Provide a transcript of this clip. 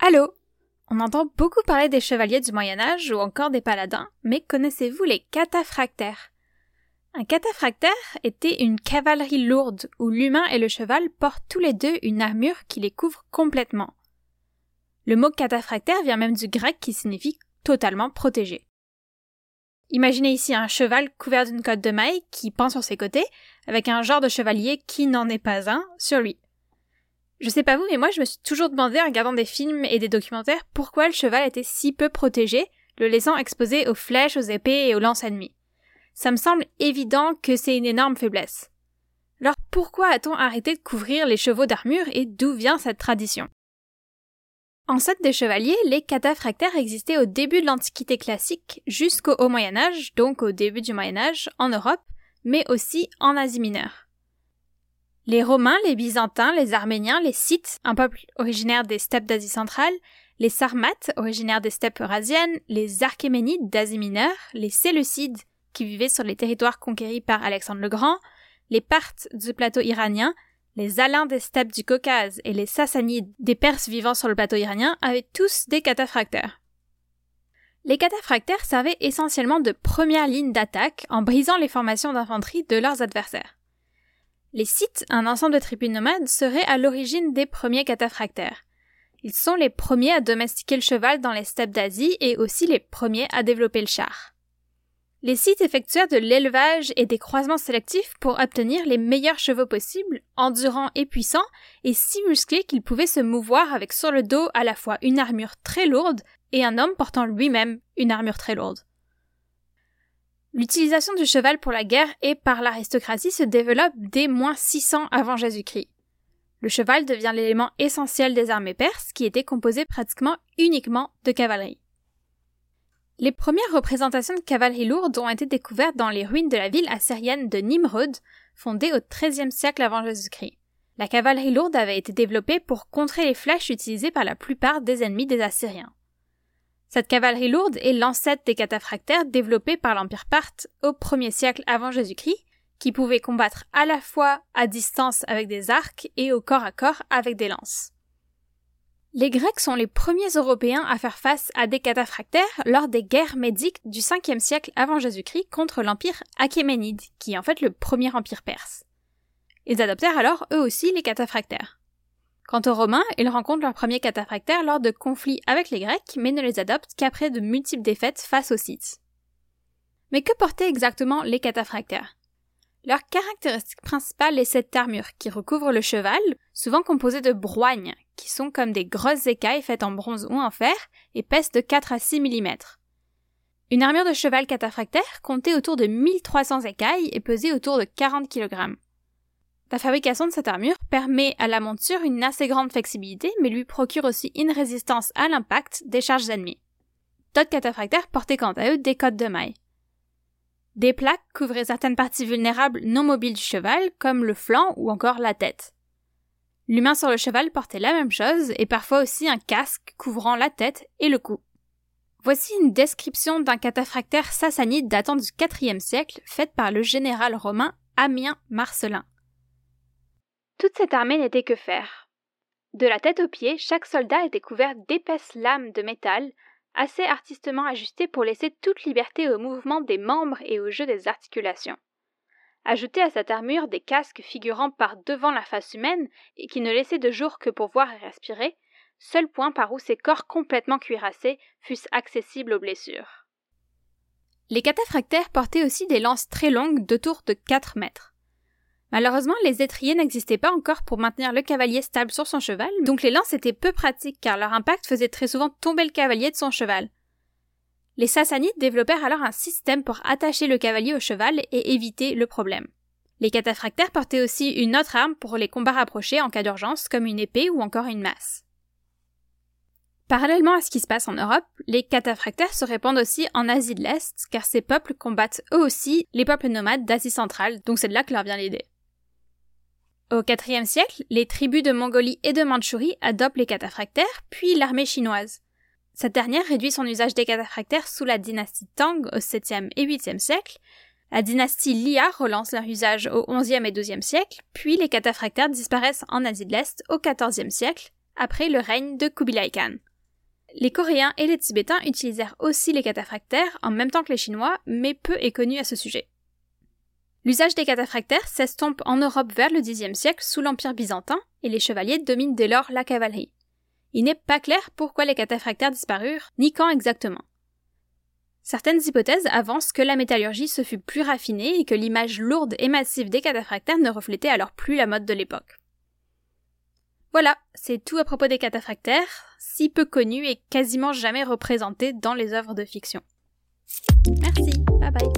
Allô? On entend beaucoup parler des chevaliers du Moyen Âge ou encore des paladins, mais connaissez-vous les cataphractaires? Un cataphractaire était une cavalerie lourde où l'humain et le cheval portent tous les deux une armure qui les couvre complètement. Le mot cataphractaire vient même du grec qui signifie totalement protégé. Imaginez ici un cheval couvert d'une cotte de maille qui pend sur ses côtés, avec un genre de chevalier qui n'en est pas un sur lui. Je sais pas vous, mais moi je me suis toujours demandé en regardant des films et des documentaires pourquoi le cheval était si peu protégé, le laissant exposé aux flèches, aux épées et aux lances ennemies. Ça me semble évident que c'est une énorme faiblesse. Alors pourquoi a-t-on arrêté de couvrir les chevaux d'armure et d'où vient cette tradition? Ancêtres des chevaliers, les cataphractaires existaient au début de l'Antiquité classique jusqu'au Haut Moyen Âge, donc au début du Moyen Âge, en Europe, mais aussi en Asie mineure. Les Romains, les Byzantins, les Arméniens, les Scythes, un peuple originaire des steppes d'Asie centrale, les Sarmates, originaires des steppes eurasiennes, les Archéménides d'Asie mineure, les Séleucides, qui vivaient sur les territoires conquéris par Alexandre le Grand, les Parthes du plateau iranien, les Alains des steppes du Caucase et les Sassanides des Perses vivant sur le plateau iranien avaient tous des cataphractaires. Les cataphractaires servaient essentiellement de première ligne d'attaque en brisant les formations d'infanterie de leurs adversaires. Les Scythes, un ensemble de tribus nomades, seraient à l'origine des premiers cataphractaires. Ils sont les premiers à domestiquer le cheval dans les steppes d'Asie et aussi les premiers à développer le char. Les sites effectuèrent de l'élevage et des croisements sélectifs pour obtenir les meilleurs chevaux possibles, endurants et puissants, et si musclés qu'ils pouvaient se mouvoir avec sur le dos à la fois une armure très lourde et un homme portant lui-même une armure très lourde. L'utilisation du cheval pour la guerre et par l'aristocratie se développe dès moins 600 avant Jésus-Christ. Le cheval devient l'élément essentiel des armées perses qui étaient composées pratiquement uniquement de cavalerie. Les premières représentations de cavalerie lourde ont été découvertes dans les ruines de la ville assyrienne de Nimrod, fondée au XIIIe siècle avant Jésus-Christ. La cavalerie lourde avait été développée pour contrer les flèches utilisées par la plupart des ennemis des Assyriens. Cette cavalerie lourde est l'ancêtre des cataphractaires développés par l'Empire parthe au 1er siècle avant Jésus-Christ, qui pouvaient combattre à la fois à distance avec des arcs et au corps à corps avec des lances. Les Grecs sont les premiers Européens à faire face à des cataphractaires lors des guerres médiques du 5e siècle avant Jésus-Christ contre l'empire achéménide, qui est en fait le premier empire perse. Ils adoptèrent alors eux aussi les cataphractaires. Quant aux Romains, ils rencontrent leurs premiers cataphractaires lors de conflits avec les Grecs, mais ne les adoptent qu'après de multiples défaites face aux Scythes. Mais que portaient exactement les cataphractaires? Leur caractéristique principale est cette armure qui recouvre le cheval, souvent composée de broignes, qui sont comme des grosses écailles faites en bronze ou en fer et pèsent de 4 à 6 mm. Une armure de cheval cataphractaire comptait autour de 1300 écailles et pesait autour de 40 kg. La fabrication de cette armure permet à la monture une assez grande flexibilité, mais lui procure aussi une résistance à l'impact des charges ennemies. D'autres cataphractaires portaient quant à eux des cottes de mailles. Des plaques couvraient certaines parties vulnérables non mobiles du cheval, comme le flanc ou encore la tête. L'humain sur le cheval portait la même chose et parfois aussi un casque couvrant la tête et le cou. Voici une description d'un cataphractaire sassanide datant du IVe siècle, faite par le général romain Amien Marcelin. Toute cette armée n'était que fer. De la tête aux pieds, chaque soldat était couvert d'épaisses lames de métal assez artistement ajusté pour laisser toute liberté au mouvement des membres et au jeu des articulations. Ajoutez à cette armure des casques figurant par devant la face humaine et qui ne laissaient de jour que pour voir et respirer, seul point par où ces corps complètement cuirassés fussent accessibles aux blessures. Les cataphractaires portaient aussi des lances très longues d'autour de 4 mètres. Malheureusement, les étriers n'existaient pas encore pour maintenir le cavalier stable sur son cheval, donc les lances étaient peu pratiques car leur impact faisait très souvent tomber le cavalier de son cheval. Les Sassanides développèrent alors un système pour attacher le cavalier au cheval et éviter le problème. Les cataphractaires portaient aussi une autre arme pour les combats rapprochés en cas d'urgence, comme une épée ou encore une masse. Parallèlement à ce qui se passe en Europe, les cataphractaires se répandent aussi en Asie de l'Est, car ces peuples combattent eux aussi les peuples nomades d'Asie centrale, donc c'est de là que leur vient l'idée. Au IVe siècle, les tribus de Mongolie et de Mandchourie adoptent les cataphractaires, puis l'armée chinoise. Cette dernière réduit son usage des cataphractaires sous la dynastie Tang au 7e et 8e siècle, La dynastie Lia relance leur usage au XIe et XIIe siècle, puis les cataphractaires disparaissent en Asie de l'Est au XIVe siècle, après le règne de Kubilai Khan. Les Coréens et les Tibétains utilisèrent aussi les cataphractaires en même temps que les Chinois, mais peu est connu à ce sujet. L'usage des cataphractaires s'estompe en Europe vers le Xe siècle sous l'Empire byzantin, et les chevaliers dominent dès lors la cavalerie. Il n'est pas clair pourquoi les cataphractaires disparurent, ni quand exactement. Certaines hypothèses avancent que la métallurgie se fut plus raffinée et que l'image lourde et massive des cataphractaires ne reflétait alors plus la mode de l'époque. Voilà, c'est tout à propos des cataphractaires, si peu connus et quasiment jamais représentés dans les œuvres de fiction. Merci, bye bye.